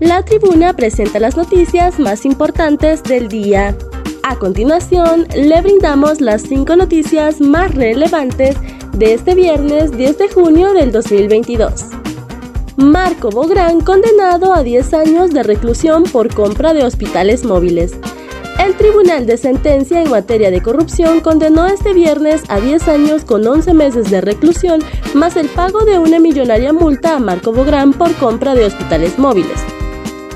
La tribuna presenta las noticias más importantes del día. A continuación, le brindamos las cinco noticias más relevantes de este viernes 10 de junio del 2022. Marco Bográn condenado a 10 años de reclusión por compra de hospitales móviles. El Tribunal de Sentencia en materia de corrupción condenó este viernes a 10 años con 11 meses de reclusión más el pago de una millonaria multa a Marco Bográn por compra de hospitales móviles.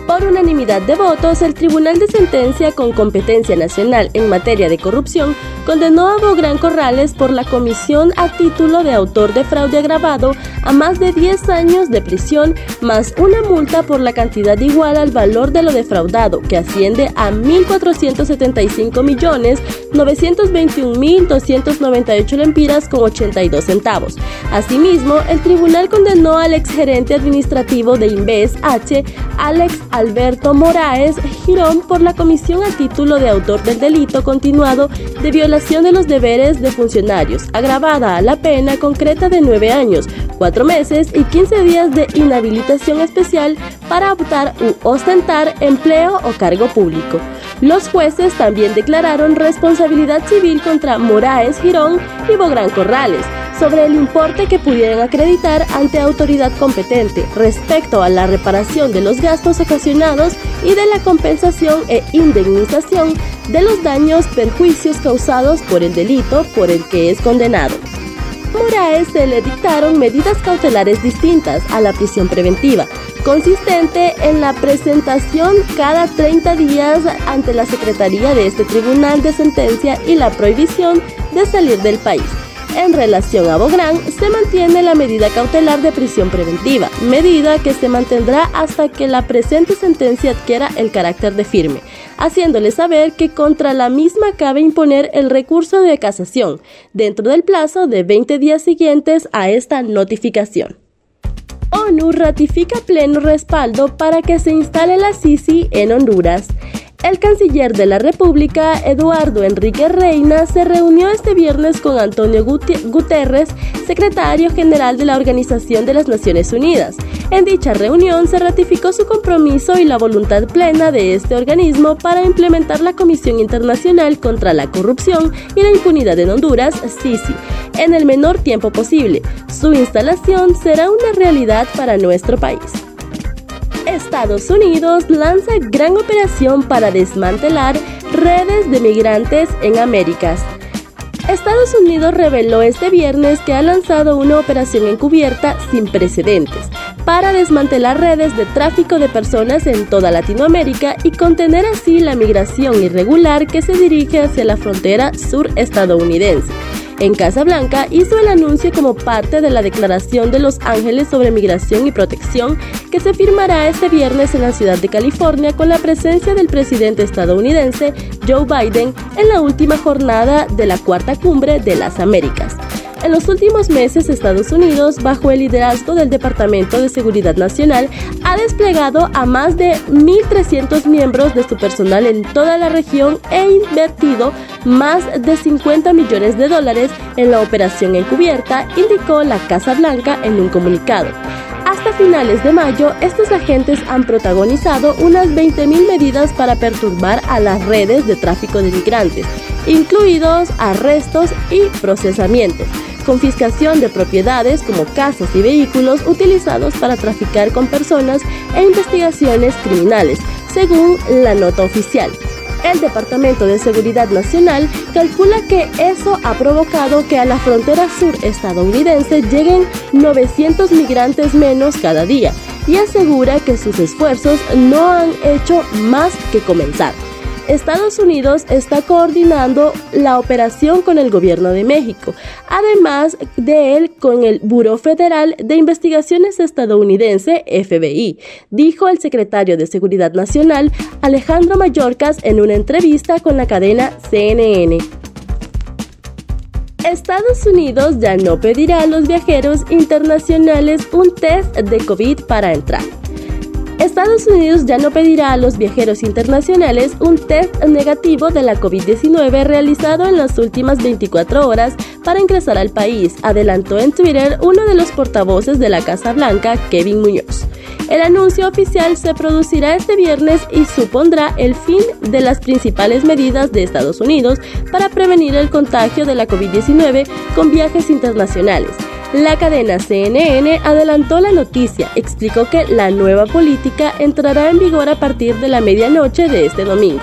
Por unanimidad de votos, el Tribunal de Sentencia con competencia nacional en materia de corrupción condenó a Bográn Corrales por la comisión a título de autor de fraude agravado a más de 10 años de prisión más una multa por la cantidad igual al valor de lo defraudado, que asciende a 1.475 millones 921.298 lempiras con 82 centavos. Asimismo, el tribunal condenó al exgerente administrativo de Inves H, Alex Alberto Moraes Girón, por la comisión a título de autor del delito continuado de violación de los deberes de funcionarios, agravada a la pena concreta de nueve años, cuatro meses y 15 días de inhabilitación especial para optar u ostentar empleo o cargo público. Los jueces también declararon responsabilidad civil contra Moraes Girón y Bográn Corrales sobre el importe que pudieran acreditar ante autoridad competente respecto a la reparación de los gastos ocasionados y de la compensación e indemnización de los daños perjuicios causados por el delito por el que es condenado. Moraes se le dictaron medidas cautelares distintas a la prisión preventiva, consistente en la presentación cada 30 días ante la Secretaría de este Tribunal de Sentencia y la prohibición de salir del país. En relación a Bográn, se mantiene la medida cautelar de prisión preventiva, medida que se mantendrá hasta que la presente sentencia adquiera el carácter de firme, haciéndole saber que contra la misma cabe imponer el recurso de casación, dentro del plazo de 20 días siguientes a esta notificación. ONU ratifica pleno respaldo para que se instale la Sisi en Honduras. El canciller de la República, Eduardo Enrique Reina, se reunió este viernes con Antonio Guterres, secretario general de la Organización de las Naciones Unidas. En dicha reunión se ratificó su compromiso y la voluntad plena de este organismo para implementar la Comisión Internacional contra la Corrupción y la Impunidad en Honduras, CICI, en el menor tiempo posible. Su instalación será una realidad para nuestro país. Estados Unidos lanza gran operación para desmantelar redes de migrantes en Américas. Estados Unidos reveló este viernes que ha lanzado una operación encubierta sin precedentes para desmantelar redes de tráfico de personas en toda Latinoamérica y contener así la migración irregular que se dirige hacia la frontera sur estadounidense en Casa Blanca hizo el anuncio como parte de la Declaración de Los Ángeles sobre Migración y Protección que se firmará este viernes en la ciudad de California con la presencia del presidente estadounidense Joe Biden en la última jornada de la Cuarta Cumbre de las Américas. En los últimos meses, Estados Unidos, bajo el liderazgo del Departamento de Seguridad Nacional, ha desplegado a más de 1.300 miembros de su personal en toda la región e invertido más de 50 millones de dólares en la operación encubierta, indicó la Casa Blanca en un comunicado. Hasta finales de mayo, estos agentes han protagonizado unas 20.000 medidas para perturbar a las redes de tráfico de migrantes, incluidos arrestos y procesamientos confiscación de propiedades como casas y vehículos utilizados para traficar con personas e investigaciones criminales, según la nota oficial. El Departamento de Seguridad Nacional calcula que eso ha provocado que a la frontera sur estadounidense lleguen 900 migrantes menos cada día y asegura que sus esfuerzos no han hecho más que comenzar. Estados Unidos está coordinando la operación con el gobierno de México, además de él con el Buró Federal de Investigaciones estadounidense, FBI, dijo el secretario de Seguridad Nacional Alejandro Mayorkas en una entrevista con la cadena CNN. Estados Unidos ya no pedirá a los viajeros internacionales un test de COVID para entrar. Estados Unidos ya no pedirá a los viajeros internacionales un test negativo de la COVID-19 realizado en las últimas 24 horas para ingresar al país, adelantó en Twitter uno de los portavoces de la Casa Blanca, Kevin Muñoz. El anuncio oficial se producirá este viernes y supondrá el fin de las principales medidas de Estados Unidos para prevenir el contagio de la COVID-19 con viajes internacionales. La cadena CNN adelantó la noticia, explicó que la nueva política entrará en vigor a partir de la medianoche de este domingo.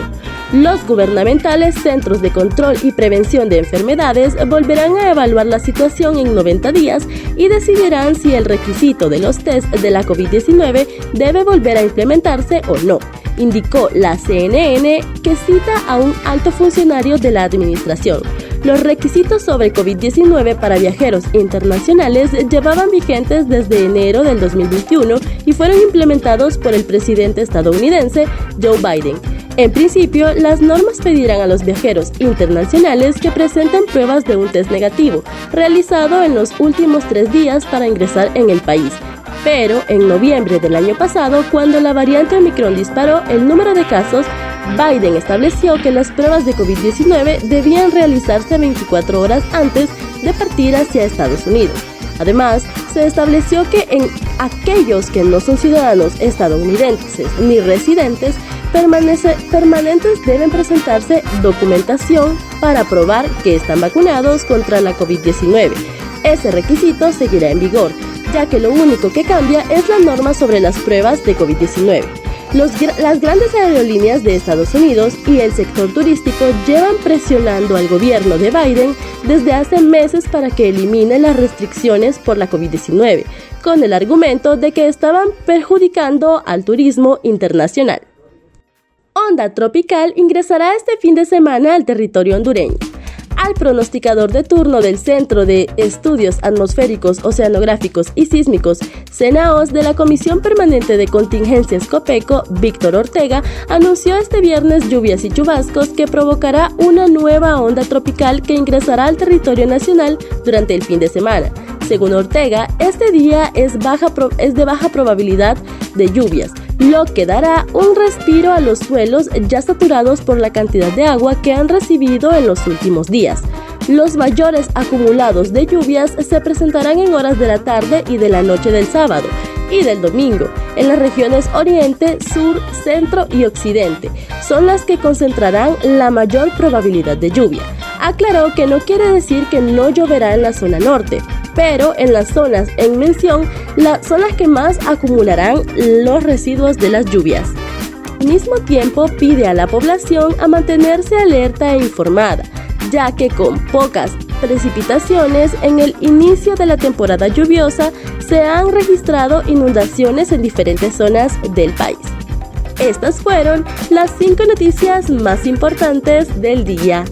Los gubernamentales Centros de Control y Prevención de Enfermedades volverán a evaluar la situación en 90 días y decidirán si el requisito de los test de la COVID-19 debe volver a implementarse o no indicó la CNN que cita a un alto funcionario de la administración. Los requisitos sobre COVID-19 para viajeros internacionales llevaban vigentes desde enero del 2021 y fueron implementados por el presidente estadounidense Joe Biden. En principio, las normas pedirán a los viajeros internacionales que presenten pruebas de un test negativo, realizado en los últimos tres días para ingresar en el país. Pero en noviembre del año pasado, cuando la variante Omicron disparó el número de casos, Biden estableció que las pruebas de COVID-19 debían realizarse 24 horas antes de partir hacia Estados Unidos. Además, se estableció que en aquellos que no son ciudadanos estadounidenses ni residentes permanentes deben presentarse documentación para probar que están vacunados contra la COVID-19. Ese requisito seguirá en vigor, ya que lo único que cambia es la norma sobre las pruebas de COVID-19 las grandes aerolíneas de Estados Unidos y el sector turístico llevan presionando al gobierno de Biden desde hace meses para que elimine las restricciones por la COVID-19, con el argumento de que estaban perjudicando al turismo internacional. Onda tropical ingresará este fin de semana al territorio hondureño al pronosticador de turno del Centro de Estudios Atmosféricos, Oceanográficos y Sísmicos, CENAOS, de la Comisión Permanente de Contingencias COPECO, Víctor Ortega, anunció este viernes lluvias y chubascos que provocará una nueva onda tropical que ingresará al territorio nacional durante el fin de semana. Según Ortega, este día es, es de baja probabilidad de lluvias, lo que dará un respiro a los suelos ya saturados por la cantidad de agua que han recibido en los últimos días. Los mayores acumulados de lluvias se presentarán en horas de la tarde y de la noche del sábado y del domingo en las regiones oriente, sur, centro y occidente. Son las que concentrarán la mayor probabilidad de lluvia. Aclaró que no quiere decir que no lloverá en la zona norte, pero en las zonas en mención son las que más acumularán los residuos de las lluvias. Al mismo tiempo pide a la población a mantenerse alerta e informada, ya que con pocas precipitaciones en el inicio de la temporada lluviosa se han registrado inundaciones en diferentes zonas del país. Estas fueron las cinco noticias más importantes del día.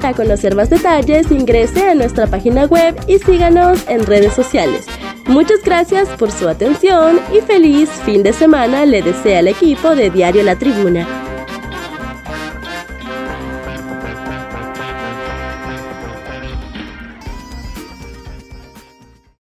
Para conocer más detalles, ingrese a nuestra página web y síganos en redes sociales. Muchas gracias por su atención y feliz fin de semana le desea el equipo de Diario La Tribuna.